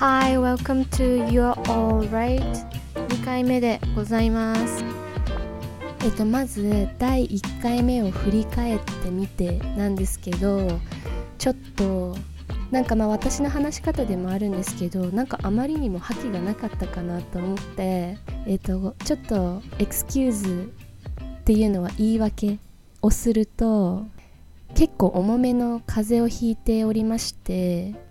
Hi, welcome to You're Alright 2回目でございます。えっとまず第1回目を振り返ってみてなんですけどちょっとなんかまあ私の話し方でもあるんですけどなんかあまりにも覇気がなかったかなと思ってえっとちょっとエクスキューズっていうのは言い訳をすると結構重めの風邪をひいておりまして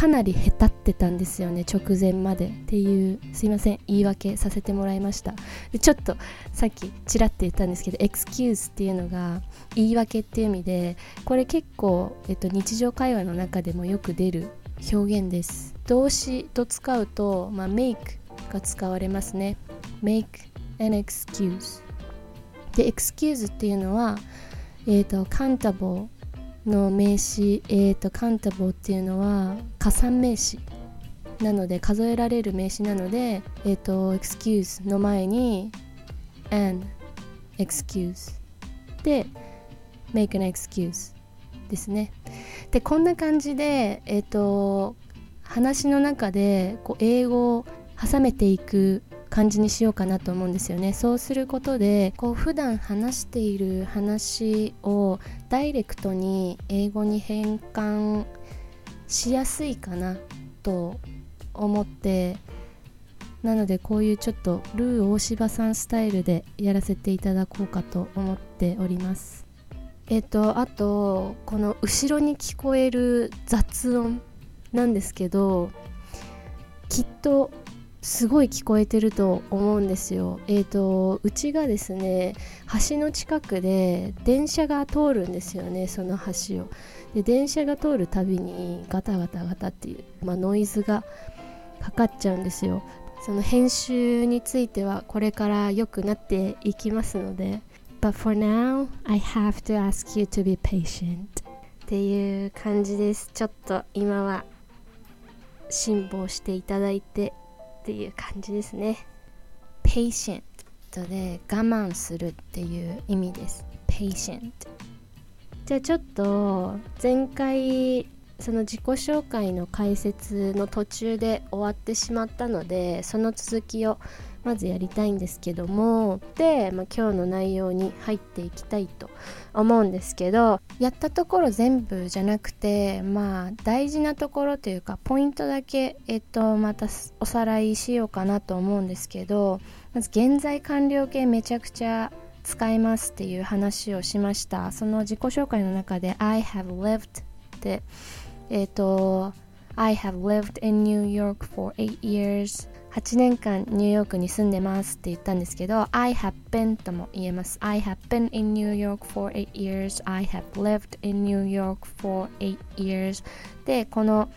かなりへたってたんですよね直前までっていうすいません言い訳させてもらいました。でちょっとさっきちらって言ったんですけどエクスキューズっていうのが言い訳っていう意味でこれ結構、えっと、日常会話の中でもよく出る表現です。動詞と使うと、まあ、make が使われますね。make an excuse で excuse っていうのはえっ、ー、と countable の名詞、えーと、カンタボっていうのは加算名詞なので数えられる名詞なので、えっ、ー、と excuse の前に an excuse で make an excuse ですね。でこんな感じでえっ、ー、と話の中でこう英語を挟めていく感じにしようかなと思うんですよね。そうすることでこう普段話している話をダイレクトに英語に変換しやすいかなと思ってなのでこういうちょっとルー大柴さんスタイルでやらせていただこうかと思っております。えっとあとこの後ろに聞こえる雑音なんですけどきっとすごい聞こえてると思うんですよ。えっ、ー、とうちがですね橋の近くで電車が通るんですよねその橋を。で電車が通るたびにガタガタガタっていう、まあ、ノイズがかかっちゃうんですよ。その編集についてはこれから良くなっていきますので。But for now, I have to ask you to be patient. っていう感じです。ちょっと今は辛抱していただいてっていう感じですね。patient で我慢するっていう意味です。patient じゃあちょっと前回その自己紹介の解説の途中で終わってしまったのでその続きをまずやりたいんですけどもで、まあ、今日の内容に入っていきたいと思うんですけどやったところ全部じゃなくてまあ大事なところというかポイントだけ、えっと、またおさらいしようかなと思うんですけどまず現在完了形めちゃくちゃ使えますっていう話をしました。その自己紹介の中で I have lived ってえっ、と I have lived in New York for 8 years 8年間ニューヨークに住んでますって言ったんですけど I have been とも言えます。I have been in New York for 8 years. I have lived in New York for 8 years. でこの、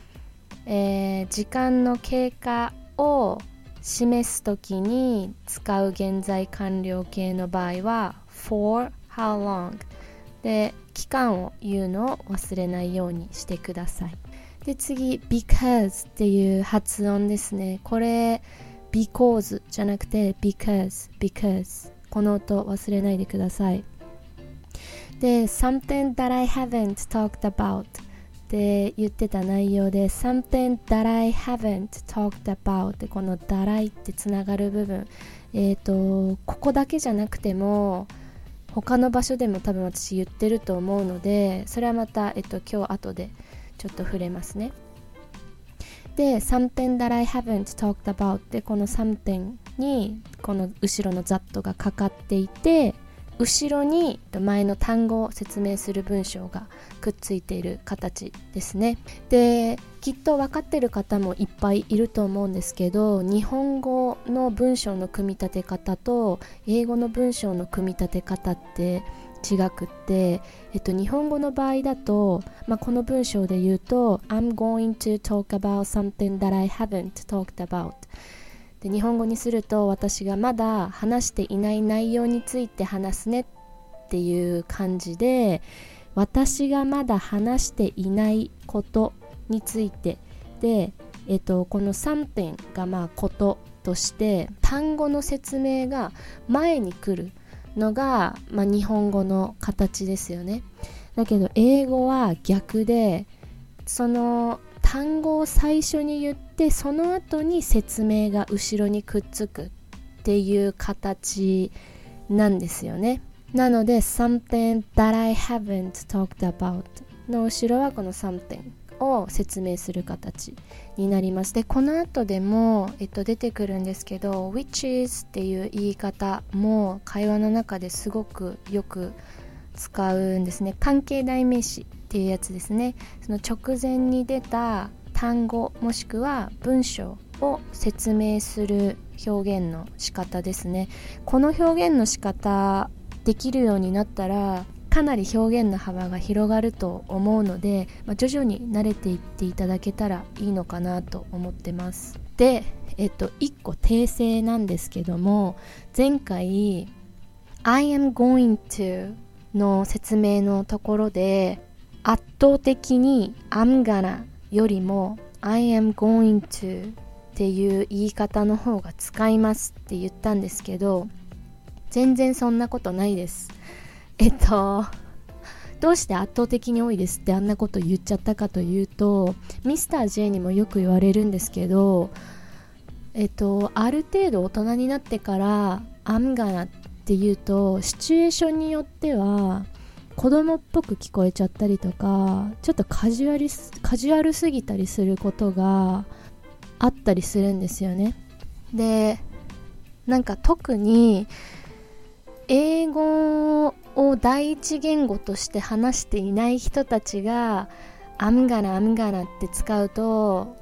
えー、時間の経過を示すときに使う現在完了形の場合は for how long? で期間を言うのを忘れないようにしてください。で次 because っていう発音ですね。これ because じゃなくて because because この音忘れないでください。で something that I haven't talked about って言ってた内容で something that I haven't talked about でこの that I ってつながる部分。えっ、ー、とここだけじゃなくても他の場所でも多分私言ってると思うのでそれはまた、えっと、今日後でちょっと触れますね。で、something that I haven't talked about で、この something にこの後ろの that がかかっていて、後ろに前の単語を説明する文章がくっついている形ですね。で、きっと分かってる方もいっぱいいると思うんですけど、日本語の文章の組み立て方と英語の文章の組み立て方って違くって、えっと、日本語の場合だと、まあ、この文章で言うと I'm going to talk about something that I haven't talked about. で日本語にすると私がまだ話していない内容について話すねっていう感じで私がまだ話していないことについて。で、えっと、この3がまあこととして単語の説明が前に来る。のが、まあ、日本語の形ですよね。だけど英語は逆でその単語を最初に言ってその後に説明が後ろにくっつくっていう形なんですよね。なので something that I haven't talked about の後ろはこの something を説明する形になりますでこの後でも、えっと、出てくるんですけど which is っていう言い方も会話の中ですごくよく使うんですね。関係代名詞っていうやつですね。その直前に出た単語もしくは文章を説明する表現の仕方ですね。この表現の仕方できるようになったらかなり表現の幅が広がると思うので、まあ、徐々に慣れていっていただけたらいいのかなと思ってます。で、えっと、1個訂正なんですけども前回 I am going to の説明のところで圧倒的に I'm gonna よりも I am going to っていう言い方の方が使いますって言ったんですけど全然そんなことないです。えっとどうして圧倒的に多いですってあんなこと言っちゃったかというとミスター J にもよく言われるんですけどえっとある程度大人になってから「I'm gonna」っていうとシチュエーションによっては子供っぽく聞こえちゃったりとかちょっとカジュアルカジュアルすぎたりすることがあったりするんですよね。でなんか特に第一言語として話していない人たちが「アムガナアムガナ」って使うと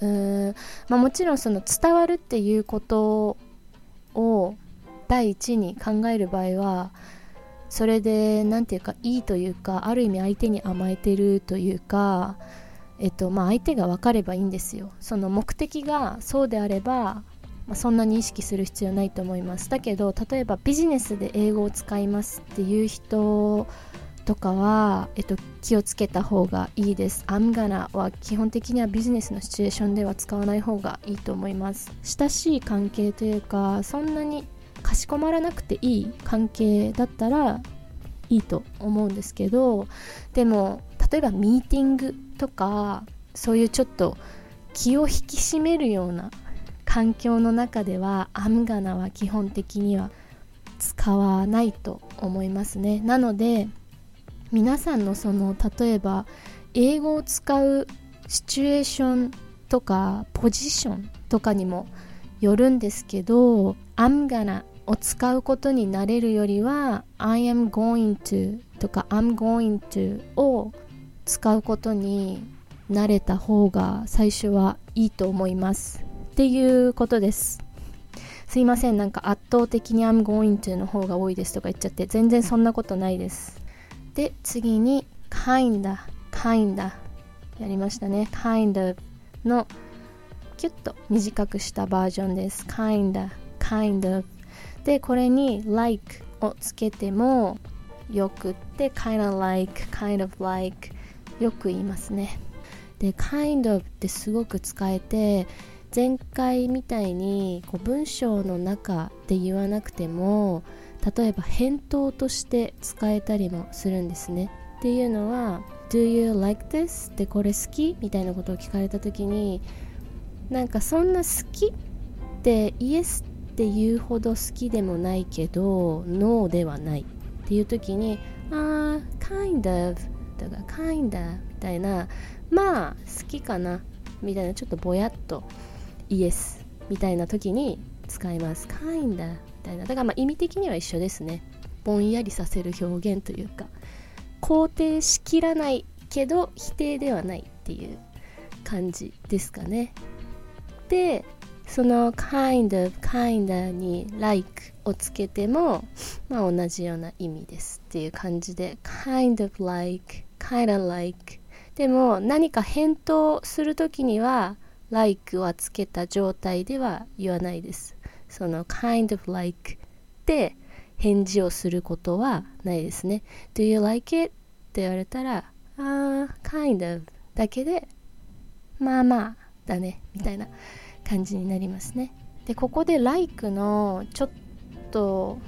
うーん、まあ、もちろんその伝わるっていうことを第一に考える場合はそれで何て言うかいいというかある意味相手に甘えてるというかえっとまあ相手が分かればいいんですよ。その目的がそうであればまあ、そんなに意識する必要ないと思いますだけど例えばビジネスで英語を使いますっていう人とかは、えっと、気をつけた方がいいです。I'm gonna は基本的にはビジネスのシチュエーションでは使わない方がいいと思います。親しい関係というか、そんなにかしこまらなくていい関係だったらいいと思うんですけど、でも、例えばミーティングとか、そういうちょっと気を引き締めるような環境の中ではアムガナは基本的には使わないと思いますね。なので皆さんのその例えば英語を使うシチュエーションとかポジションとかにもよるんですけど I'm gonna を使うことになれるよりは I am going to とか I'm going to を使うことに慣れた方が最初はいいと思います。っていうことです。すいません。なんか圧倒的に I'm going to の方が多いですとか言っちゃって全然そんなことないです。で次に kind kinda やりましたね。kind of のキュッと短くしたバージョンです。kinda kind of でこれに like をつけてもよくって kinda like kind of like よく言いますね。で kind of ってすごく使えて前回みたいにこう文章の中で言わなくても例えば返答として使えたりもするんですねっていうのは「Do you like this?」ってこれ好きみたいなことを聞かれた時になんかそんな好きってイエスって言うほど好きでもないけどノーではないっていう時に「ああ kind of」とか「kinda」みたいなまあ好きかなみたいなちょっとぼやっとイエスみたいな時に使います。kind みたいな。だからまあ意味的には一緒ですね。ぼんやりさせる表現というか。肯定しきらないけど否定ではないっていう感じですかね。でその kind of kind に like をつけてもまあ同じような意味ですっていう感じで。kind of like kinda like でも何か返答する時には like はつけた状態では言わないです。その kind of like で返事をすることはないですね。Do you like it? って言われたら、あー、kind of だけで、まあまあだね、みたいな感じになりますね。で、ここで like のちょっと、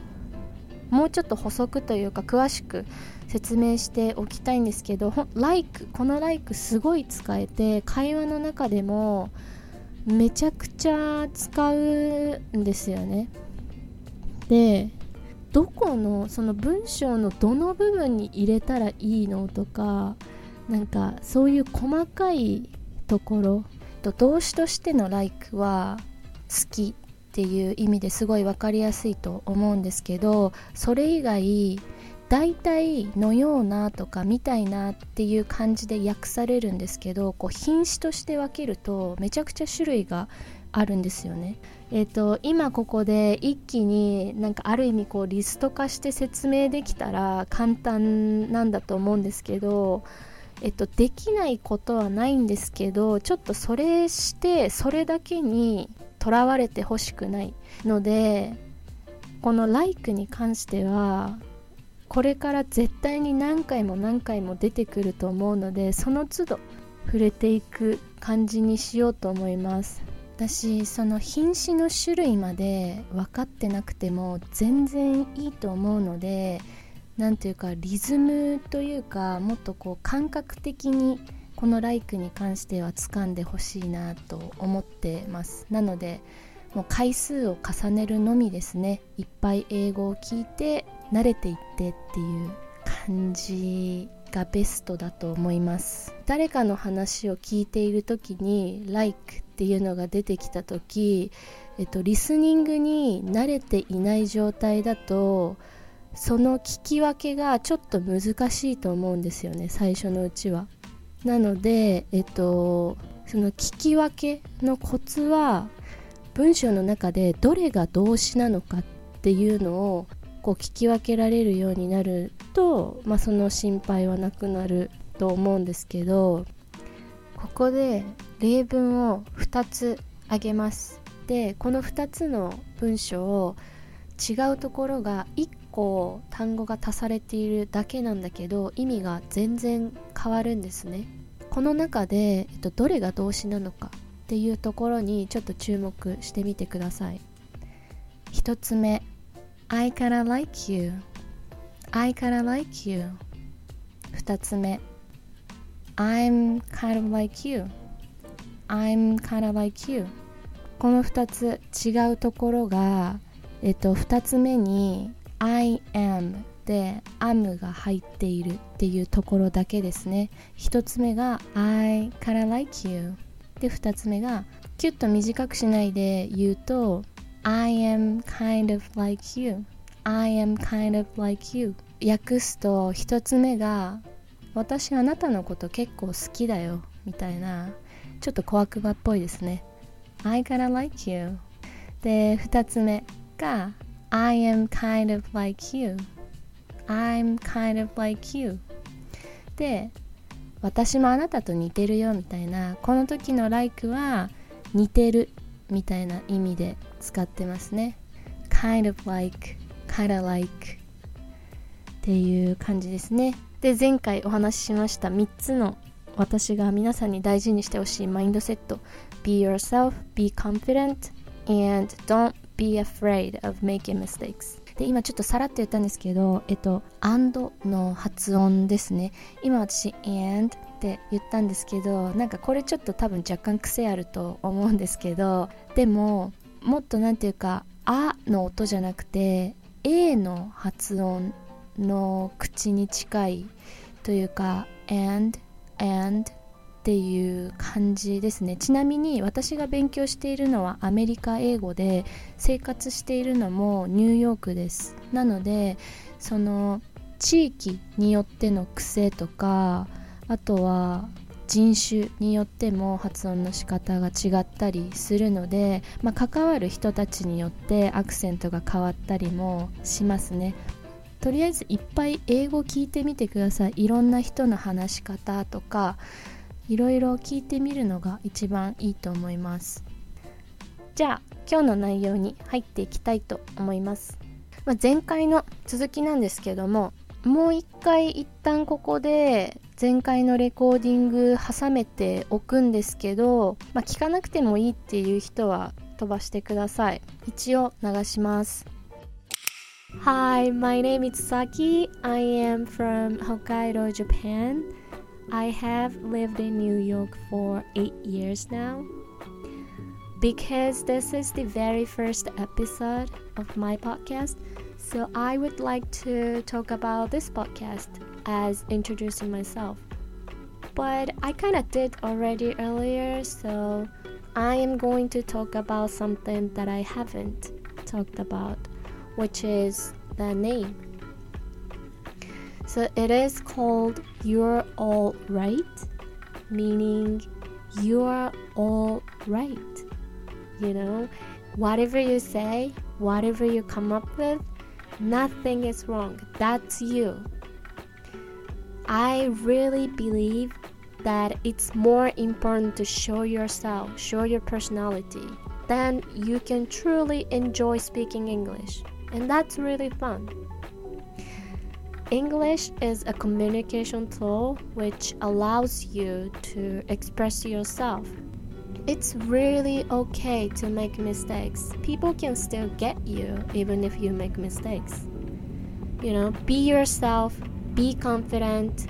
もうちょっと補足というか詳しく説明しておきたいんですけど「like」この「like」すごい使えて会話の中でもめちゃくちゃ使うんですよね。でどこのその文章のどの部分に入れたらいいのとかなんかそういう細かいところと動詞としての「like」は好きっていう意味ですごい分かりやすいと思うんですけどそれ以外大体のようなとかみたいなっていう感じで訳されるんですけどこう品詞として分けるとめちゃくちゃ種類があるんですよね。えーと、今ここで一気になんかある意味こうリスト化して説明できたら簡単なんだと思うんですけど、えっと、できないことはないんですけどちょっとそれしてそれだけにとらわれてほしくないのでこの「like」に関してはこれから絶対に何回も何回も出てくると思うのでその都度触れていく感じにしようと思います。私その品種の種類まで分かってなくても全然いいと思うので何ていうかリズムというかもっとこう感覚的にこの「ライク」に関しては掴んでほしいなと思ってます。なのでもう回数を重ねるのみですね。いっぱい英語を聞いて慣れていってっていう感じがベストだと思います誰かの話を聞いている時に「like」っていうのが出てきた時、えっと、リスニングに慣れていない状態だとその聞き分けがちょっと難しいと思うんですよね最初のうちは。なので、えっと、その聞き分けのコツは文章の中でどれが動詞なのかっていうのをこう聞き分けられるようになると、まあ、その心配はなくなると思うんですけどここで例文を2つあげます。でこの2つの文章を違うところが1個単語が足されているだけなんだけど意味が全然変わるんですね。この中で、えっと、どれが動詞なのかっていうところにちょっと注目してみてください。1つ目。I kinda like you I kinda like you 2つ目 I'm kind of like you I'm kind of like you この2つ違うところが、えっと、2つ目に I am で am が入っているっていうところだけですね1つ目が I kinda like you で2つ目がキュッと短くしないで言うと I am kind of like you I am kind of like you 訳すと1つ目が私あなたのこと結構好きだよみたいなちょっと小悪魔っぽいですね I kinda like you で2つ目が I am kind of like you I'm kind of like you で私もあなたと似てるよみたいなこの時の like は似てるみたいな意味で使ってますね。Kind of like kinda like っていう感じですね。で前回お話ししました3つの私が皆さんに大事にしてほしいマインドセット。Be yourself, be confident and don't be afraid of making mistakes. で今ちょっとさらって言ったんですけどえっと and の発音ですね。今私 and って言ったんですけどなんかこれちょっと多分若干癖あると思うんですけどでももっと何て言うか「あ」の音じゃなくて A の発音の口に近いというか and and っていう感じですね。ちなみに私が勉強しているのはアメリカ英語で生活しているのもニューヨークです。なのでその地域によっての癖とかあとは人種によっても発音の仕方が違ったりするので、まあ、関わる人たちによってアクセントが変わったりもしますね。とりあえずいっぱい英語聞いてみてください。いろんな人の話し方とかいろいろ聞いてみるのが一番いいと思います。じゃあ今日の内容に入っていきたいと思います、まあ、前回の続きなんですけどももう一回一旦ここで前回のレコーディング挟めておくんですけど、まあ、聞かなくてもいいっていう人は飛ばしてください一応流します Hi, my name is Saki. I am from Hokkaido, Japan. I have lived in New York for eight years now. Because this is the very first episode of my podcast, so I would like to talk about this podcast as introducing myself. But I kind of did already earlier, so I am going to talk about something that I haven't talked about, which is the name. So it is called You're All Right, meaning you're all right. You know, whatever you say, whatever you come up with, nothing is wrong. That's you. I really believe that it's more important to show yourself, show your personality. Then you can truly enjoy speaking English. And that's really fun. English is a communication tool which allows you to express yourself. It's really okay to make mistakes. People can still get you even if you make mistakes. You know, be yourself, be confident,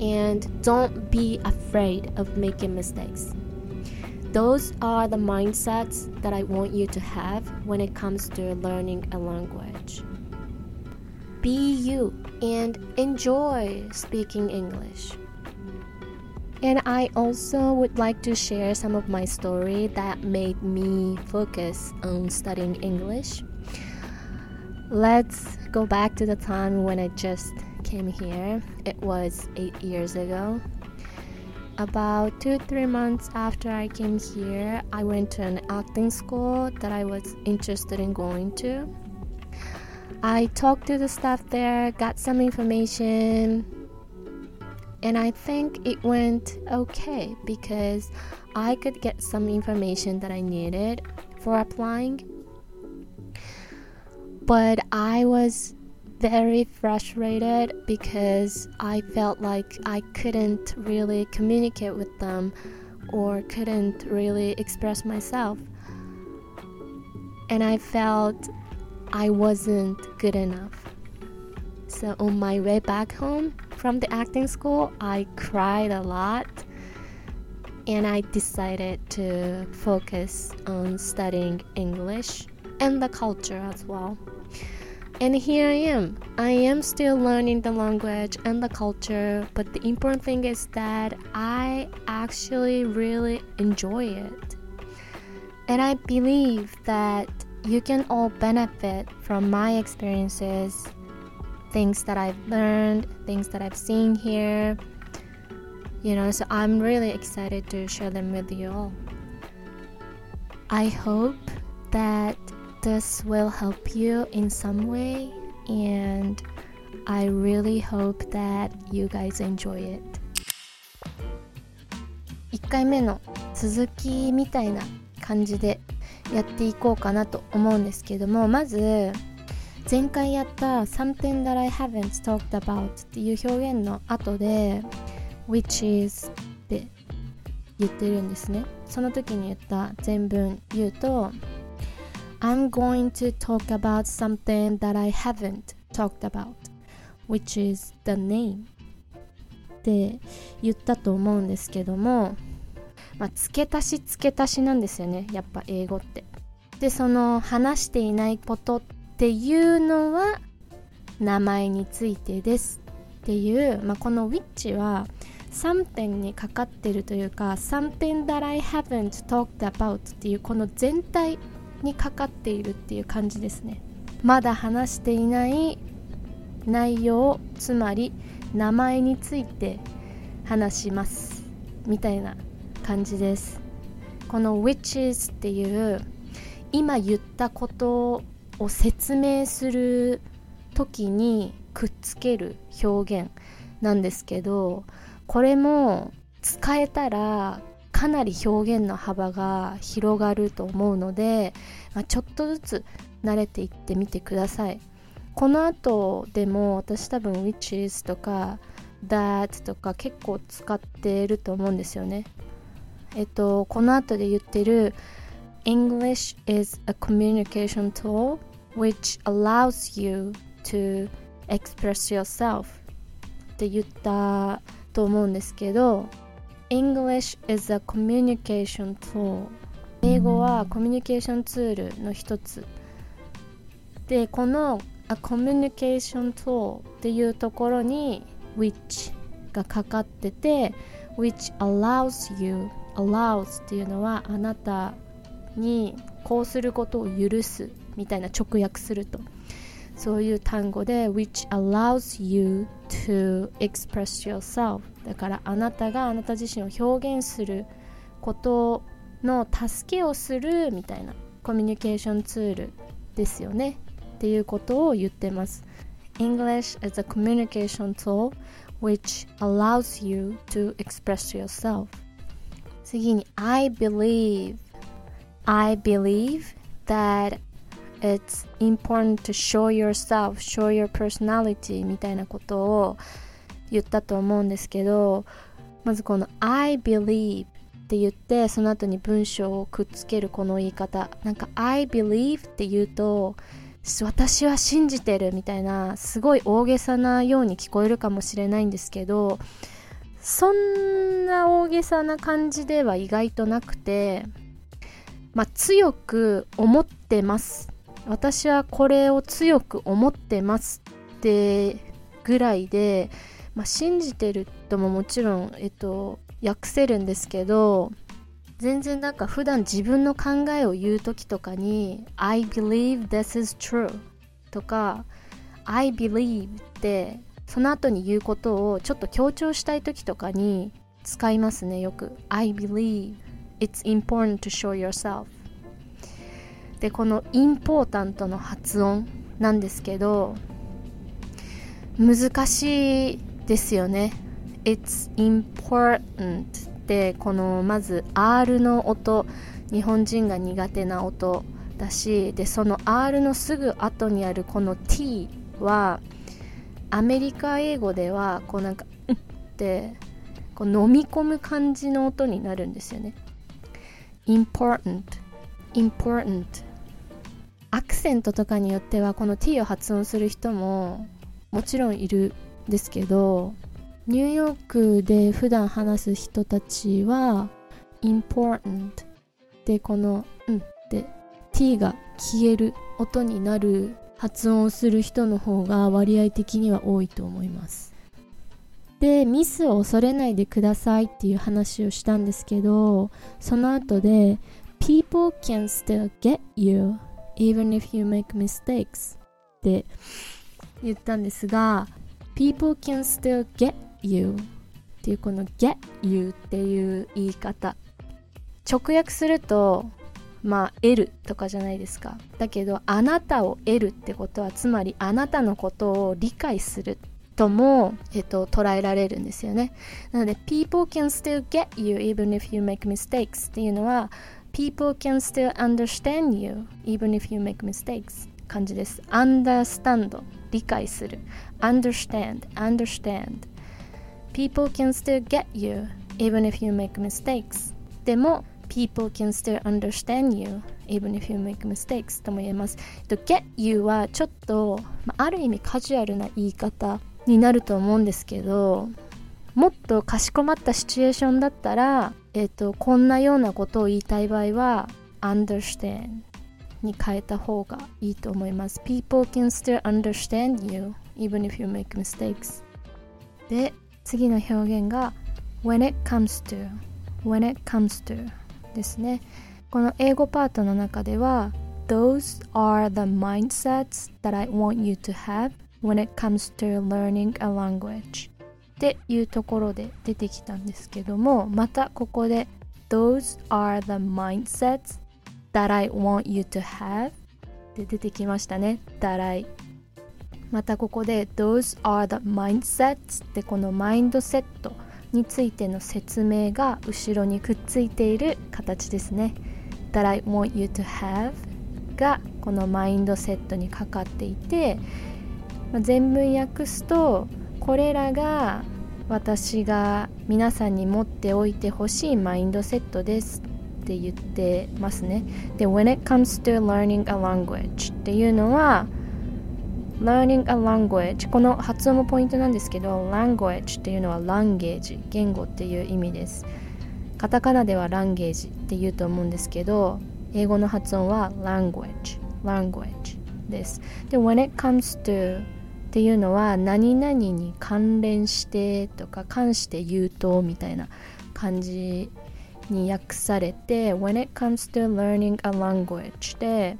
and don't be afraid of making mistakes. Those are the mindsets that I want you to have when it comes to learning a language. Be you and enjoy speaking English. And I also would like to share some of my story that made me focus on studying English. Let's go back to the time when I just came here. It was eight years ago. About two, three months after I came here, I went to an acting school that I was interested in going to. I talked to the staff there, got some information, and I think it went okay because I could get some information that I needed for applying. But I was very frustrated because I felt like I couldn't really communicate with them or couldn't really express myself. And I felt I wasn't good enough. So on my way back home from the acting school, I cried a lot and I decided to focus on studying English and the culture as well. And here I am. I am still learning the language and the culture, but the important thing is that I actually really enjoy it. And I believe that you can all benefit from my experiences, things that I've learned, things that I've seen here. You know, so I'm really excited to share them with you all. I hope that this will help you in some way, and I really hope that you guys enjoy it. 1回目の続きみたいな感じでやっていこうかなと思うんですけどもまず 前回やった「Something that I haven't talked about」っていう表現の後で「which is」って言ってるんですねその時に言った全文言うと I'm going to talk about something that I haven't talked about which is the name って言ったと思うんですけどもまあ、付け足し付け足しなんですよねやっぱ英語ってでその話していないことっっていうのは名前についてですっていう、まあ、この which は something にかかってるというか something that I haven't talked about っていうこの全体にかかっているっていう感じですね。まだ話していない内容つまり名前について話しますみたいな感じです。この witches っていう今言ったことを説明する時にくっつける表現なんですけどこれも使えたらかなり表現の幅が広がると思うので、まあ、ちょっとずつ慣れていってみてください。この後でも私多分 Whiches とか that とか結構使ってると思うんですよね。えっと、この後で言ってる English is a communication tool which allows you to express yourself って言ったと思うんですけど English is a communication tool 英語はコミュニケーションツールの一つでこの a communication tool っていうところに which がかかってて which allows you allows っていうのはあなたにこうすることを許すみたいな直訳するとそういう単語で which allows you to express yourself だからあなたがあなた自身を表現することの助けをするみたいなコミュニケーションツールですよねっていうことを言ってます English is a communication tool which allows you to express yourself 次に I believe I believe that it's important to show yourself, show your personality みたいなことを言ったと思うんですけどまずこの I believe って言ってその後に文章をくっつけるこの言い方。なんか I believe って言うと私は信じてるみたいなすごい大げさなように聞こえるかもしれないんですけどそんな大げさな感じでは意外となくてまあ強く思ってます。私はこれを強く思ってますってぐらいで、まあ、信じてるとももちろん、えっと、訳せるんですけど全然なんか普段自分の考えを言う時とかに「I believe this is true」とか「I believe」ってその後に言うことをちょっと強調したい時とかに使いますねよく「I believe it's important to show yourself」でこのインポータントの発音なんですけど難しいですよね。It's important ってこのまず R の音日本人が苦手な音だしでその R のすぐ後にあるこの T はアメリカ英語ではこうなんか「うん」ってこう飲み込む感じの音になるんですよね。Important important. アクセントとかによってはこの t を発音する人ももちろんいるんですけどニューヨークで普段話す人たちは important でこの「うん」で t が消える音になる発音をする人の方が割合的には多いと思います。でミスを恐れないでくださいっていう話をしたんですけどその後で People can still get you even if you make mistakes って言ったんですが people can still get you っていうこの get you っていう言い方。直訳するとまあ得るとかじゃないですか。だけどあなたを得るってことはつまりあなたのことを理解する。とも、えっと、捉えられるんですよねなので people can still get you even if you make mistakes っていうのは people can still understand you even if you make mistakes 感じです understand 理解する understand understand people can still get you even if you make mistakes でも people can still understand you even if you make mistakes とも言えます get you はちょっとまある意味カジュアルな言い方になると思うんですけどもっとかしこまったシチュエーションだったら、えーと、こんなようなことを言いたい場合は understand に変えた方がいいと思います People can still understand you even if you make mistakes で次の表現が when it comes to when it comes to ですねこの英語パートの中では Those are the mindsets that I want you to have when it comes to learning a language っていうところで出てきたんですけどもまたここで Those are the mindsets that I want you to have で出てきましたね that I またここで Those are the mindsets ってこのマインドセットについての説明が後ろにくっついている形ですね that I want you to have がこのマインドセットにかかっていて、ま、全文訳すとこれらが私が皆さんに持っておいてほしいマインドセットですって言ってますね。で When it comes to learning a language っていうのは learning a language この発音もポイントなんですけど language っていうのは language 言語っていう意味です。カタカナでは language って言うと思うんですけど英語の発音は language language です。で when it comes to っていうのは何々に関連してとか関して言うとみたいな感じに訳されて when it comes to learning a language で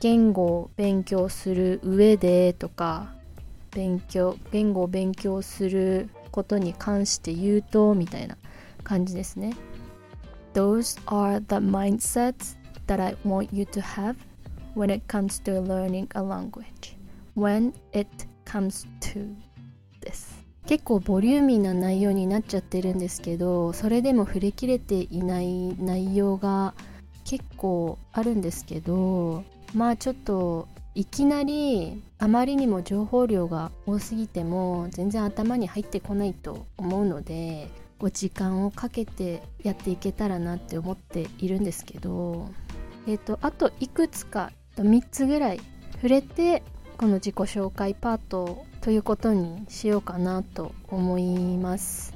言語を勉強する上でとか勉強言語を勉強することに関して言うとみたいな感じですね Those are the mindsets that I want you to have when it comes to learning a language when it comes to です結構ボリューミーな内容になっちゃってるんですけどそれでも触れきれていない内容が結構あるんですけどまあちょっといきなりあまりにも情報量が多すぎても全然頭に入ってこないと思うのでご時間をかけてやっていけたらなって思っているんですけどえっ、ー、とあといくつか3つぐらい触れてこの自己紹介パートということにしようかなと思います、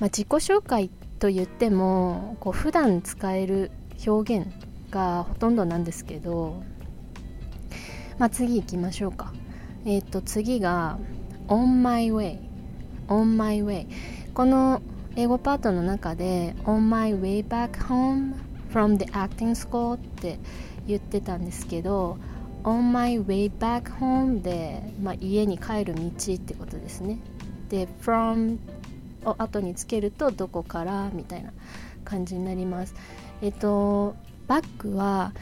まあ、自己紹介と言ってもこう普段使える表現がほとんどなんですけど、まあ、次行きましょうか。えっ、ー、と次が On my way On my way この英語パートの中で On my way back home from the acting school って言ってたんですけど On my way back home で、まあ、家に帰る道ってことですねで from を後につけるとどこからみたいな感じになりますえっとバックは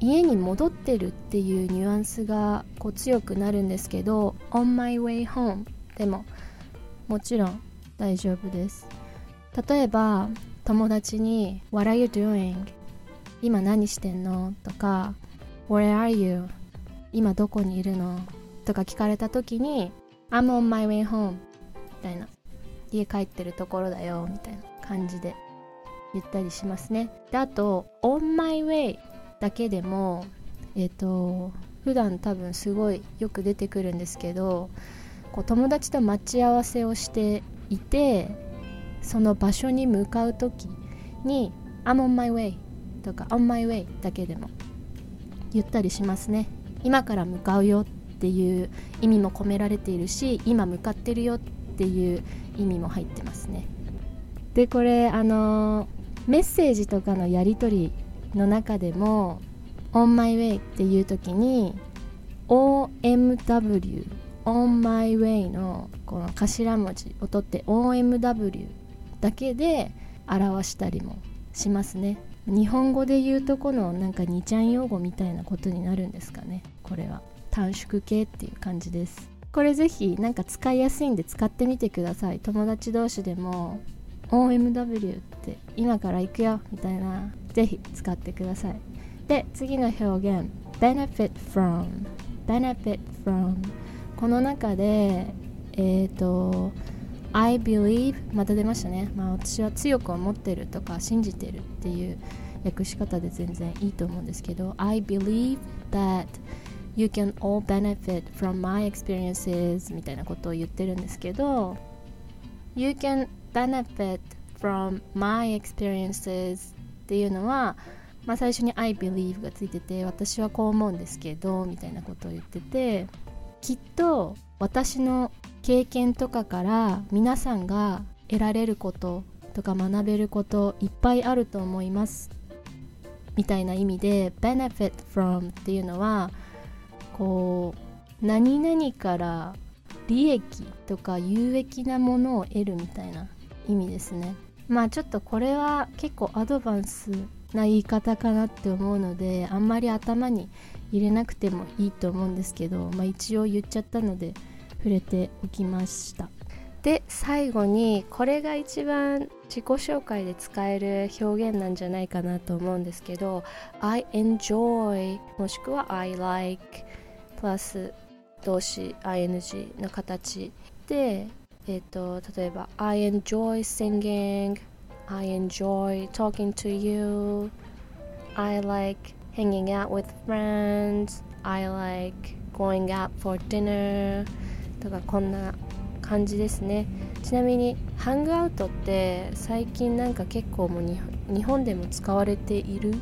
家に戻ってるっていうニュアンスがこう強くなるんですけど On my way home でももちろん大丈夫です例えば友達に What are you doing? 今何してんの？とか Where are you? 今どこにいるの？とか聞かれた時に I'm on my way home みたいな。家帰ってるところだよみたいな感じで言ったりしますね。であと on my way だけでもえっ、ー、と普段多分すごいよく出てくるんですけどこう友達と待ち合わせをしていてその場所に向かう時に I'm on my way とか on my way だけでも言ったりしますね。今から向かうよっていう意味も込められているし今向かってるよっていう意味も入ってますね。でこれあのメッセージとかのやり取りの中でも「on my way」っていう時に OMW on my way のこの頭文字を取って OMW だけで表したりもしますね。日本語で言うとこのなんか2ちゃん用語みたいなことになるんですかね。これは。短縮形っていう感じです。これぜひなんか使いやすいんで使ってみてください。友達同士でも OMW って今から行くよみたいなぜひ使ってください。で次の表現。benefit from benefit from この中でえっ、ー、と I believe また出ましたね、まあ、私は強く思ってるとか信じてるっていう訳し方で全然いいと思うんですけど I believe that you can all benefit from my experiences みたいなことを言ってるんですけど You can benefit from my experiences っていうのは、まあ、最初に I believe がついてて私はこう思うんですけどみたいなことを言っててきっと私の経験とかから皆さんが得られることとか学べることいっぱいあると思います。みたいな意味で benefit from っていうのはこう何々から利益とか有益なものを得るみたいな意味ですね。まあちょっとこれは結構アドバンスな言い方かなって思うのであんまり頭に入れなくてもいいと思うんですけど、まあ、一応言っちゃったので触れておきましたで最後にこれが一番自己紹介で使える表現なんじゃないかなと思うんですけど I enjoy もしくは I like プラス動詞 ing の形で、えーと、例えば I enjoy singing I enjoy talking to you I like hanging out with friends I like going out for dinner とかこんな感じですね。ちなみにハングアウトって最近なんか結構もう日本でも使われている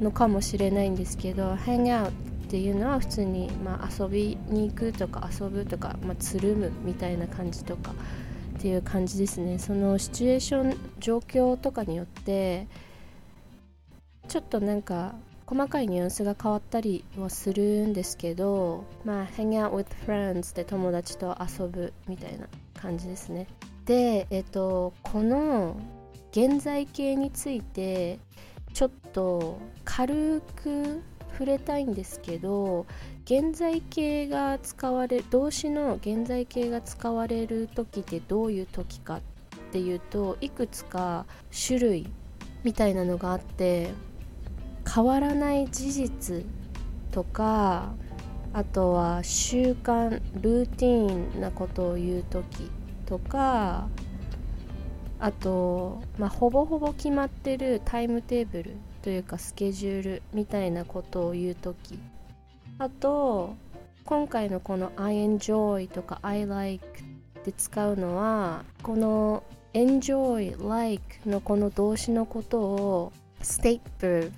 のかもしれないんですけど hang out っていうのは普通に、まあ、遊びに行くとか遊ぶとか、まあ、つるむみたいな感じとかっていう感じですね。そのシチュエーション状況とかによってちょっとなんか細かいニュアンスが変わったりはするんですけどまあ hang out with friends で友達と遊ぶみたいな感じですね。でえっとこの現在形についてちょっと軽く触れたいんですけど現在形が使われ動詞の現在形が使われる時ってどういう時かっていうといくつか種類みたいなのがあって変わらない事実とかあとは習慣ルーティーンなことを言う時とかあと、まあ、ほぼほぼ決まってるタイムテーブルというかスケジュールみたいなことを言う時あと今回のこの I enjoy とか I like で使うのはこの enjoy like のこの動詞のことを state verb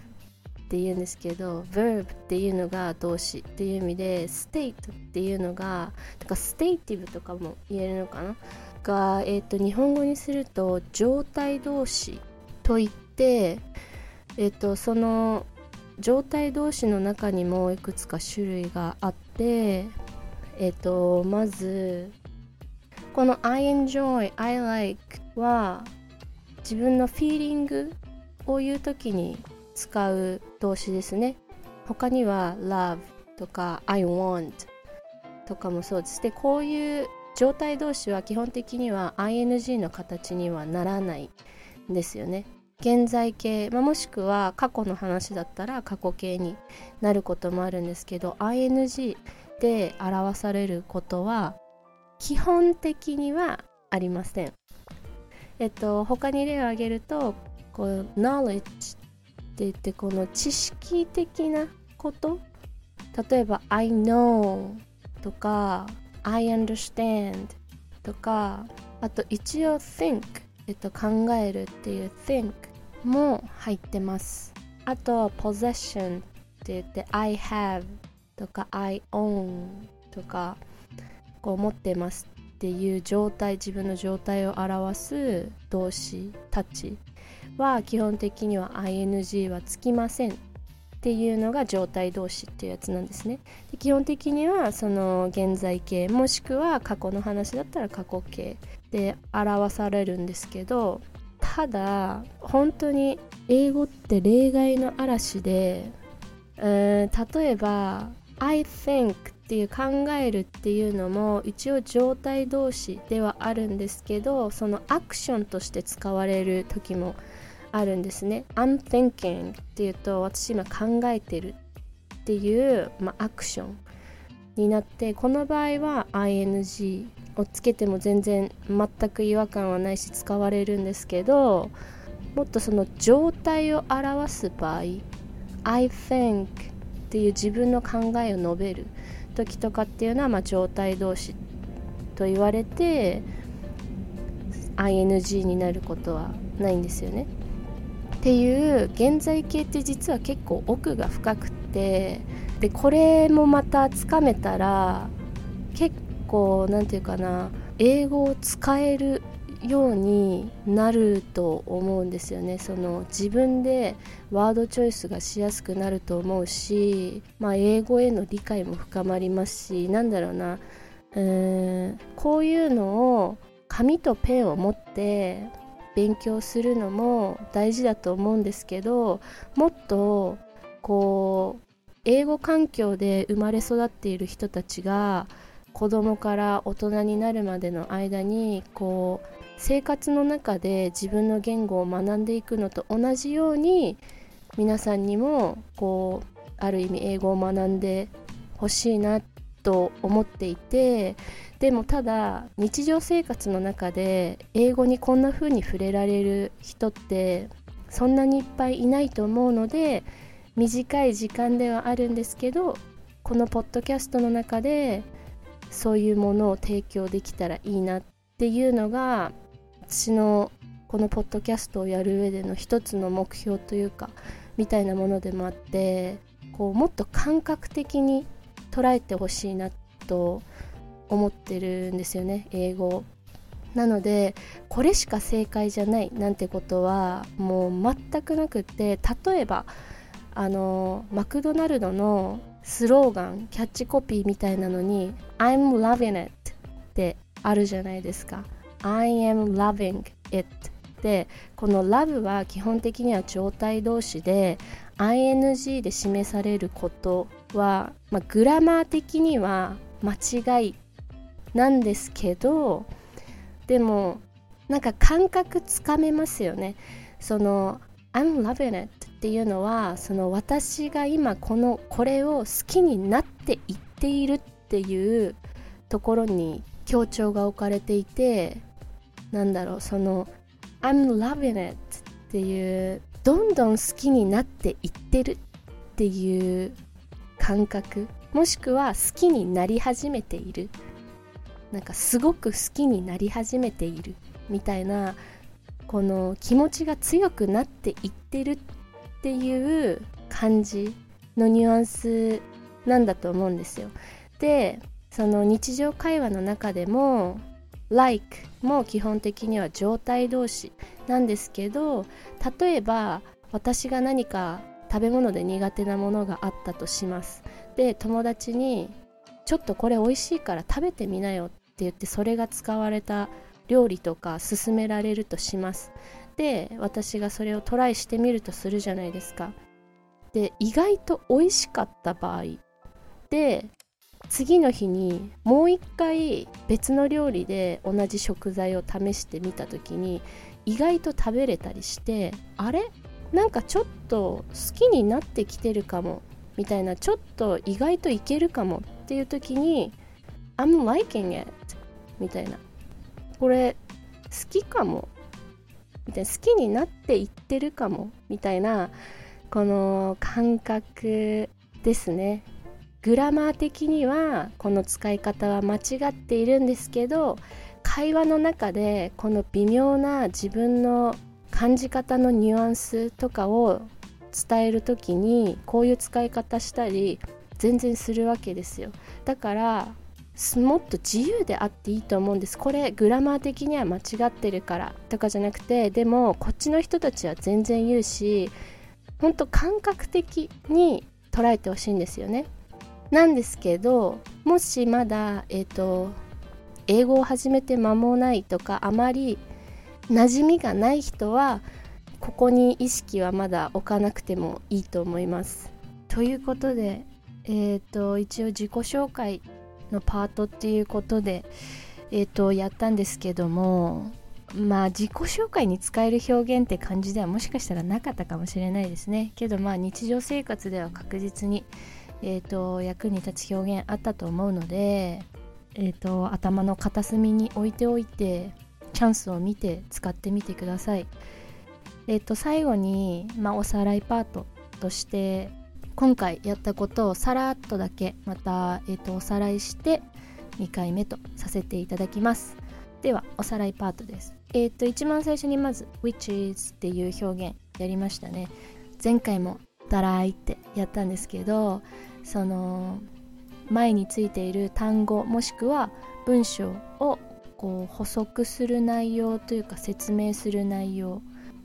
って言うんですけど verb っていうのが動詞っていう意味で state っていうのがとか stative とかも言えるのかな？が、えーと、日本語にすると状態動詞といってえっ、ー、とその状態動詞の中にもいくつか種類があってえっ、ー、とまずこの I enjoy, I like は自分のフィーリングを言う時に使う動詞ですね。他には love とか I want とかもそうです。でこういう状態動詞は基本的には ing の形にはならないんですよね。現在形、まあ、もしくは過去の話だったら過去形になることもあるんですけど ing で表されることは基本的にはありません。えっと他に例を挙げるとこう knowledge 言ってこの知識的なこと？例えば I know とか I understand とかあと一応 think えっと考えるっていう think も入ってます。あと possession って言って I have とか I own とかこう持ってますっていう状態自分の状態を表す動詞たち。は基本的には ing はつきませんっていうのが状態動詞っていうやつなんですね。で基本的にはその現在形もしくは過去の話だったら過去形で表されるんですけどただ本当に英語って例外の嵐でうん例えば I think っていう考えるっていうのも一応状態動詞ではあるんですけどそのアクションとして使われる時もあるんですね I'm thinking っていうと私今考えてるっていう、まあ、アクションになってこの場合は ing をつけても全然全く違和感はないし使われるんですけどもっとその状態を表す場合 I think っていう自分の考えを述べる時とかっていうのはまあ状態動詞と言われて ing になることはないんですよね。っていう現在形って実は結構奥が深くてでこれもまたつかめたら結構何て言うかな英語を使えるようになると思うんですよね。その自分でワードチョイスがしやすくなると思うし、まあ、英語への理解も深まりますしなんだろうなうーんこういうのを紙とペンを持って勉強するのも大事だと思うんですけどもっとこう英語環境で生まれ育っている人たちが子供から大人になるまでの間にこう生活の中で自分の言語を学んでいくのと同じように皆さんにもこうある意味英語を学んでほしいなっと思っていてでもただ日常生活の中で英語にこんな風に触れられる人ってそんなにいっぱいいないと思うので短い時間ではあるんですけどこのポッドキャストの中でそういうものを提供できたらいいなっていうのが私のこのポッドキャストをやる上での一つの目標というかみたいなものでもあってこうもっと感覚的に捉えてほしいなと思ってるんですよね英語。なのでこれしか正解じゃないなんてことはもう全くなくって例えばあのマクドナルドのスローガンキャッチコピーみたいなのに「I'm loving it」ってあるじゃないですか「I am loving it」でこの love は基本的には状態動詞で ing で示されることは、まあ、グラマー的には間違いなんですけどでもなんか感覚つかめますよね。その I'm loving it っていうのはその私が今このこれを好きになっていっているっていうところに強調が置かれていてなんだろうその I'm loving it っていうどんどん好きになっていってるっていう感覚もしくは好きになり始めているなんかすごく好きになり始めているみたいなこの気持ちが強くなっていってるっていう感じのニュアンスなんだと思うんですよ。でその日常会話の中でも like も基本的には状態動詞なんですけど例えば私が何か食べ物で苦手なものがあったとします。で友達にちょっとこれ美味しいから食べてみなよって言ってそれが使われた料理とか勧められるとします。で私がそれをトライしてみるとするじゃないですか。で意外と美味しかった場合で次の日にもう一回別の料理で同じ食材を試してみた時に意外と食べれたりしてあれ？なんかちょっと好きになってきてるかもみたいなちょっと意外といけるかもっていう時に I'm liking it みたいな。これ好きかもみたいな好きになっていってるかもみたいなこの感覚ですね。グラマー的にはこの使い方は間違っているんですけど会話の中でこの微妙な自分の感じ方のニュアンスとかを伝える時にこういう使い方したり全然するわけですよ。だからもっと自由であっていいと思うんです。これグラマー的には間違ってるからとかじゃなくてでもこっちの人たちは全然言うし本当感覚的に捉えてほしいんですよね。なんですけどもしまだえっ、ー、と英語を始めて間もないとかあまり馴染みがない人はここに意識はまだ置かなくてもいいと思います。ということで、えーと、一応自己紹介のパートっていうことで、えーとやったんですけどもまあ自己紹介に使える表現って感じではもしかしたらなかったかもしれないですねけどまあ日常生活では確実にえーと、役に立つ表現あったと思うので、えーと、頭の片隅に置いておいてチャンスを見て使ってみてください。えーと、最後に、まあ、おさらいパートとして今回やったことをさらっとだけまた、えー、とおさらいして2回目とさせていただきます。ではおさらいパートです。えっ、と一番最初にまず which is っていう表現やりましたね。前回もだらーいってやったんですけどその前についている単語もしくは文章をこう補足する内容というか説明する内容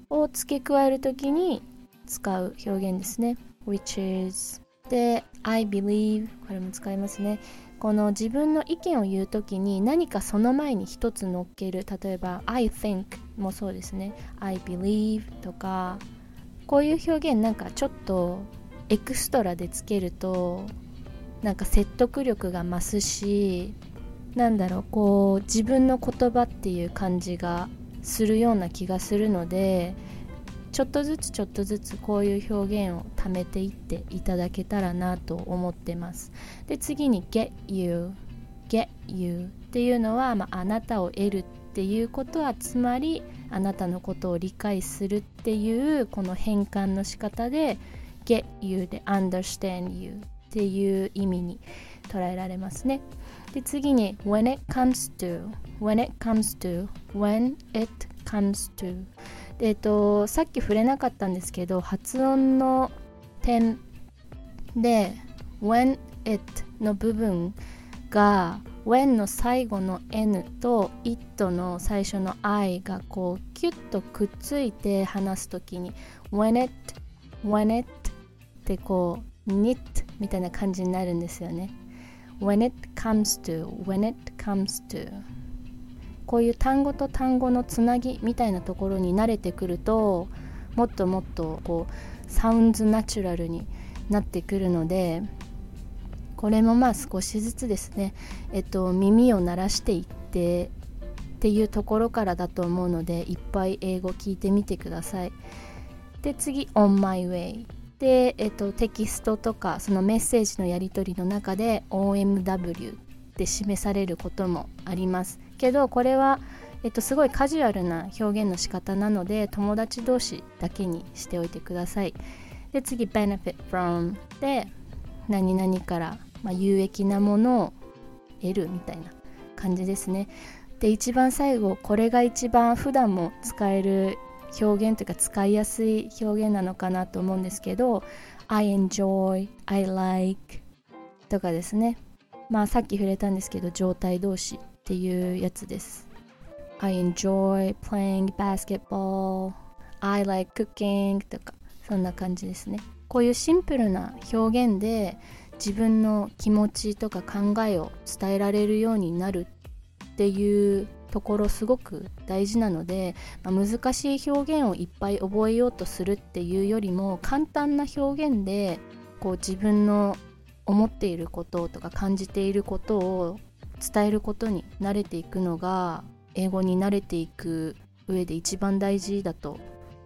を付け加える時に使う表現ですね。Which is で I believe これも使いますね。この自分の意見を言う時に何かその前に一つ乗っける。例えば I think もそうですね。I believe とかこういう表現なんかちょっとエクストラでつけるとなんか説得力が増すしなんだろうこう自分の言葉っていう感じがするような気がするのでちょっとずつちょっとずつこういう表現を貯めていっていただけたらなと思ってます。で次に get you get you っていうのは、まあ、あなたを得るっていうことはつまりあなたのことを理解するっていうこの変換の仕方で get you で understand you っていう意味に捉えられますね。で次に when it comes to when it comes to when it comes to えっとさっき触れなかったんですけど発音の点。で when it の部分が when の最後の n と it の最初の i がこうキュッとくっついて話すときに when it when it ってこう knit みたいな感じになるんですよね。When it comes to when it comes to. こういう単語と単語のつなぎみたいなところに慣れてくるともっともっとこうサウンズナチュラルになってくるのでこれもまあ少しずつですね、えっと、耳を鳴らしていってっていうところからだと思うのでいっぱい英語聞いてみてください。で次「on my way」で、えっと、テキストとかそのメッセージのやり取りの中で OMW って示されることもありますけどこれは、えっと、すごいカジュアルな表現の仕方なので友達同士だけにしておいてくださいで次 benefit from で何々からまあ、有益なものを得るみたいな感じですね。で一番最後これが一番普段も使える表現というか使いやすい表現なのかなと思うんですけど I enjoy, I like とかですね。まあさっき触れたんですけど状態動詞っていうやつです。I enjoy playing basketball I like cooking とかそんな感じですね。こういうシンプルな表現で自分の気持ちとか考えを伝えられるようになるっていうところすごく大事なので、まあ、難しい表現をいっぱい覚えようとするっていうよりも簡単な表現でこう自分の思っていることとか感じていることを伝えることに慣れていくのが英語に慣れていく上で一番大事だと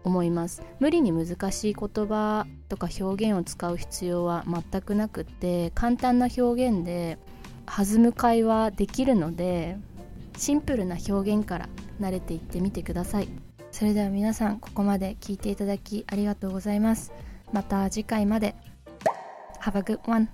思います。無理に難しい言葉とか表現を使う必要は全くなくって簡単な表現で弾む会話できるのでシンプルな表現から慣れていってみてください。それでは皆さんここまで聞いていただきありがとうございます。また次回まで。Have a good one